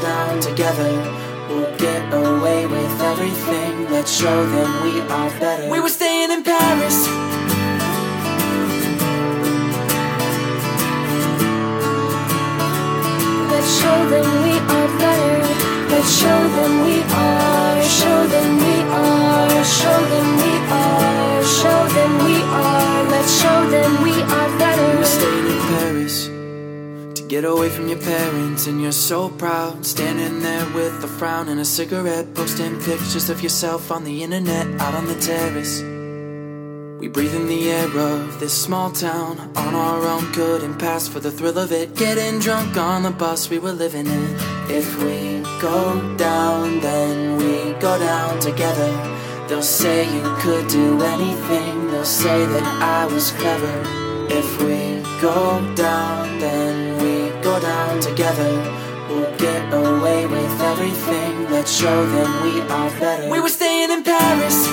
down together. We'll get away with everything. Let's show them we are better. We were staying in Paris. Get away from your parents, and you're so proud, standing there with a frown and a cigarette, posting pictures of yourself on the internet out on the terrace. We breathe in the air of this small town on our own, couldn't pass for the thrill of it. Getting drunk on the bus we were living in. If we go down, then we go down together. They'll say you could do anything, they'll say that I was clever. If we go down, then we go down together. We'll get away with everything. Let's show them we are better. We were staying in Paris.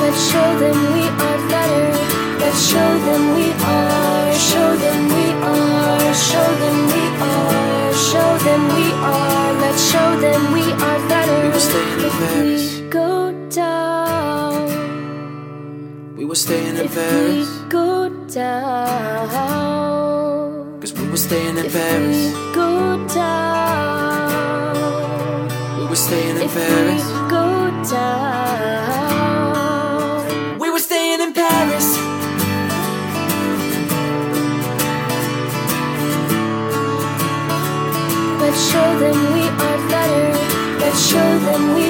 Let's show them we are better. Let's show them we are. Show them we are. Show them we are. Show them we are. Let's show them we are better. We were staying in If Paris. We were staying in If we Paris. go down. Cause we were staying in If Paris. we go down. We were staying in If we Paris. go down. We were staying in Paris. Let's show them we are better. Let's show them we